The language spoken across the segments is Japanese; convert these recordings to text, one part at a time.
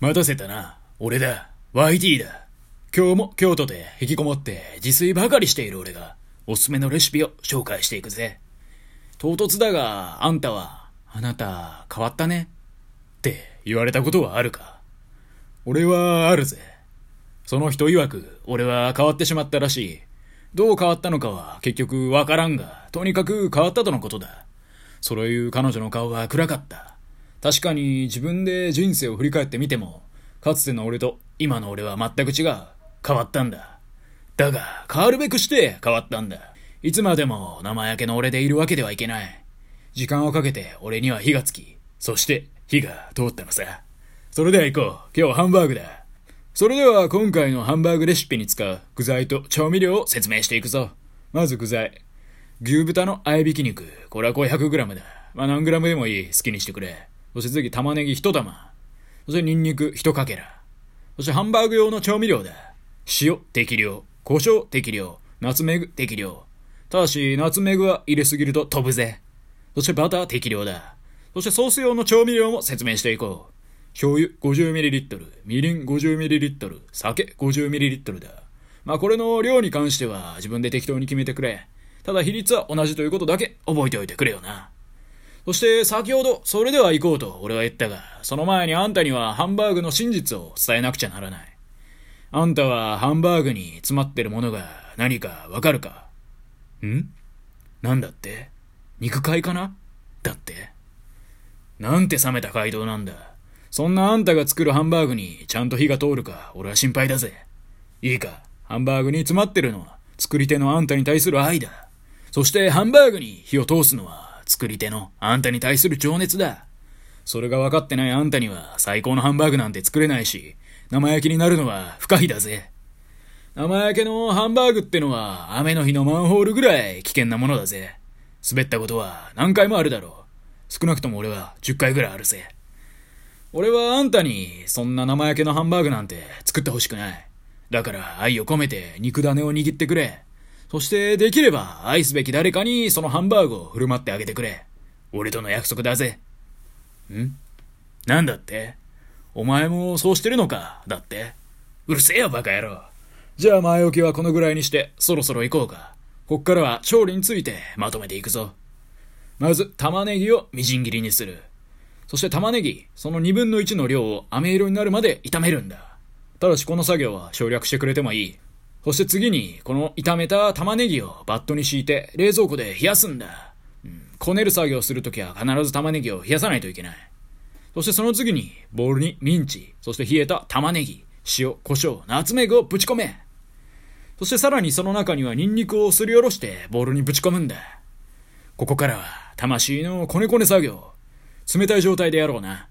待たせたな。俺だ。YT だ。今日も京都で引きこもって自炊ばかりしている俺が、おすすめのレシピを紹介していくぜ。唐突だが、あんたは、あなた、変わったね。って言われたことはあるか俺はあるぜ。その人曰く、俺は変わってしまったらしい。どう変わったのかは結局わからんが、とにかく変わったとのことだ。そういう彼女の顔は暗かった。確かに自分で人生を振り返ってみても、かつての俺と今の俺は全く違う。変わったんだ。だが、変わるべくして変わったんだ。いつまでも生焼けの俺でいるわけではいけない。時間をかけて俺には火がつき、そして火が通ったのさ。それでは行こう。今日ハンバーグだ。それでは今回のハンバーグレシピに使う具材と調味料を説明していくぞ。まず具材。牛豚の合いびき肉。これはこれ 100g だ。まあ何 g でもいい。好きにしてくれ。そして次玉ねぎ1玉。そしてニンニク1かけら。そしてハンバーグ用の調味料だ。塩適量。胡椒適量。ナツメグ適量。ただし、ナツメグは入れすぎると飛ぶぜ。そしてバター適量だ。そしてソース用の調味料も説明していこう。醤油 50ml、みりん 50ml、酒 50ml だ。まあこれの量に関しては自分で適当に決めてくれ。ただ比率は同じということだけ覚えておいてくれよな。そして先ほどそれでは行こうと俺は言ったが、その前にあんたにはハンバーグの真実を伝えなくちゃならない。あんたはハンバーグに詰まってるものが何かわかるか？ん？なんだって？肉塊かな？だって。なんて冷めた回答なんだ？そんなあんたが作るハンバーグにちゃんと火が通るか俺は心配だぜ。いいか、ハンバーグに詰まってるのは作り手のあんたに対する愛だ。そしてハンバーグに火を通すのは作り手のあんたに対する情熱だ。それが分かってないあんたには最高のハンバーグなんて作れないし、生焼きになるのは不可避だぜ。生焼けのハンバーグってのは雨の日のマンホールぐらい危険なものだぜ。滑ったことは何回もあるだろう。少なくとも俺は10回ぐらいあるぜ。俺はあんたにそんな生焼けのハンバーグなんて作ってほしくない。だから愛を込めて肉種を握ってくれ。そしてできれば愛すべき誰かにそのハンバーグを振る舞ってあげてくれ。俺との約束だぜ。ん？なんだって？お前もそうしてるのか？だって？うるせえよバカ野郎。じゃあ前置きはこのぐらいにしてそろそろ行こうか。こっからは調理についてまとめていくぞ。まず玉ねぎをみじん切りにする。そして玉ねぎ、その2分の1の量を飴色になるまで炒めるんだ。ただしこの作業は省略してくれてもいい。そして次に、この炒めた玉ねぎをバットに敷いて冷蔵庫で冷やすんだ。うん、こねる作業するときは必ず玉ねぎを冷やさないといけない。そしてその次に、ボウルにミンチ、そして冷えた玉ねぎ、塩、胡椒、ナツメグをぶち込め。そしてさらにその中にはニンニクをすりおろしてボウルにぶち込むんだ。ここからは魂のコネコネ作業。冷たい状態でやろうな。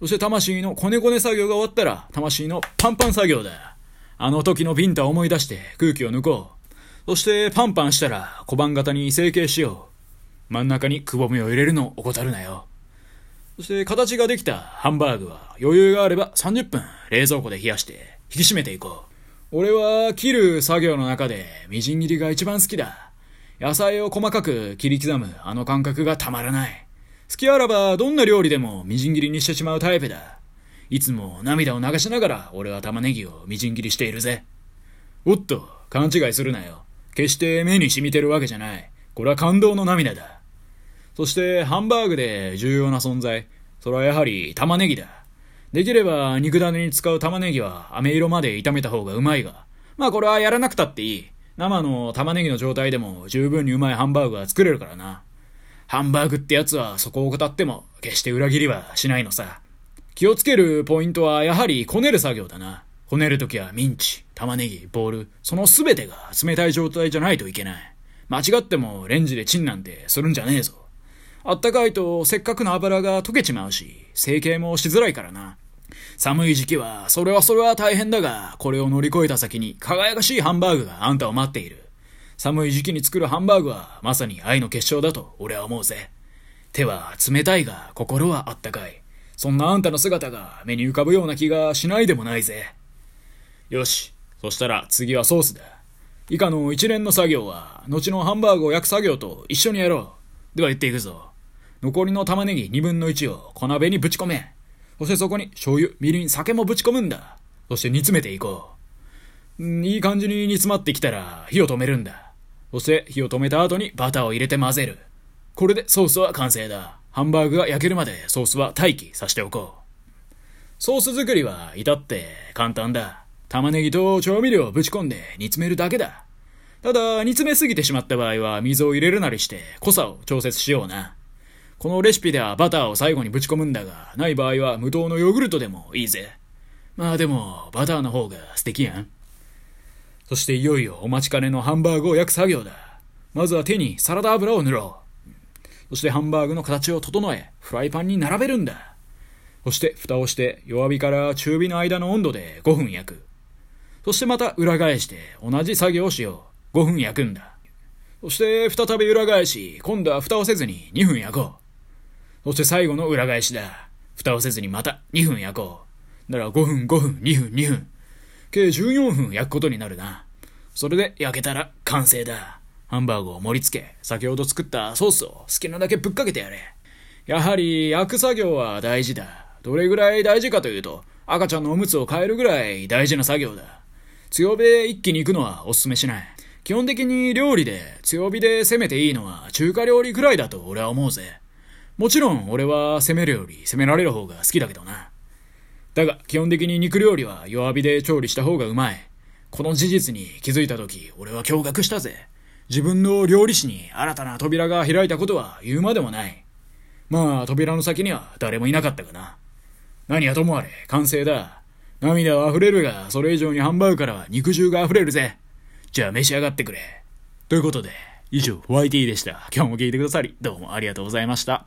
そして魂のコネコネ作業が終わったら、魂のパンパン作業だ。あの時のビンタを思い出して空気を抜こう。そしてパンパンしたら小判型に成形しよう。真ん中にくぼみを入れるのを怠るなよ。そして形ができたハンバーグは余裕があれば30分冷蔵庫で冷やして引き締めていこう。俺は切る作業の中でみじん切りが一番好きだ。野菜を細かく切り刻むあの感覚がたまらない。好きあらばどんな料理でもみじん切りにしてしまうタイプだ。いつも涙を流しながら俺は玉ねぎをみじん切りしているぜ。おっと、勘違いするなよ。決して目に染みてるわけじゃない。これは感動の涙だ。そしてハンバーグで重要な存在。それはやはり玉ねぎだ。できれば肉種に使う玉ねぎは飴色まで炒めた方がうまいが。まあこれはやらなくたっていい。生の玉ねぎの状態でも十分にうまいハンバーグは作れるからな。ハンバーグってやつはそこを怠っても決して裏切りはしないのさ。気をつけるポイントはやはりこねる作業だな。こねるときはミンチ、玉ねぎ、ボール、そのすべてが冷たい状態じゃないといけない。間違ってもレンジでチンなんてするんじゃねえぞ。あったかいとせっかくの油が溶けちまうし、成形もしづらいからな。寒い時期は、それはそれは大変だが、これを乗り越えた先に輝かしいハンバーグがあんたを待っている。寒い時期に作るハンバーグは、まさに愛の結晶だと俺は思うぜ。手は冷たいが、心はあったかい。そんなあんたの姿が目に浮かぶような気がしないでもないぜ。よし。そしたら次はソースだ。以下の一連の作業は、後のハンバーグを焼く作業と一緒にやろう。では言っていくぞ。残りの玉ねぎ2分の1を小鍋にぶち込め。そしてそこに醤油、みりん、酒もぶち込むんだ。そして煮詰めていこう。いい感じに煮詰まってきたら火を止めるんだ。そして火を止めた後にバターを入れて混ぜる。これでソースは完成だ。ハンバーグが焼けるまでソースは待機させておこう。ソース作りは至って簡単だ。玉ねぎと調味料をぶち込んで煮詰めるだけだ。ただ、煮詰めすぎてしまった場合は水を入れるなりして濃さを調節しような。このレシピではバターを最後にぶち込むんだが、ない場合は無糖のヨーグルトでもいいぜ。まあでも、バターの方が素敵やん。そしていよいよお待ちかねのハンバーグを焼く作業だ。まずは手にサラダ油を塗ろう。そしてハンバーグの形を整え、フライパンに並べるんだ。そして蓋をして弱火から中火の間の温度で5分焼く。そしてまた裏返して同じ作業をしよう。5分焼くんだ。そして再び裏返し、今度は蓋をせずに2分焼こう。そして最後の裏返しだ。蓋をせずにまた2分焼こう。なら5分5分2分2分。計14分焼くことになるな。それで焼けたら完成だ。ハンバーグを盛り付け、先ほど作ったソースを好きなだけぶっかけてやれ。やはり焼く作業は大事だ。どれぐらい大事かというと、赤ちゃんのおむつを変えるぐらい大事な作業だ。強火で一気に行くのはお勧めしない。基本的に料理で強火で攻めていいのは中華料理ぐらいだと俺は思うぜ。もちろん俺は攻めるより攻められる方が好きだけどな。だが基本的に肉料理は弱火で調理した方がうまい。この事実に気づいた時俺は驚愕したぜ。自分の料理史に新たな扉が開いたことは言うまでもない。まあ扉の先には誰もいなかったかな。何はともあれ完成だ。涙は溢れるが、それ以上にハンバーグからは肉汁が溢れるぜ。じゃあ召し上がってくれ。ということで、以上、YT でした。今日も聞いてくださり、どうもありがとうございました。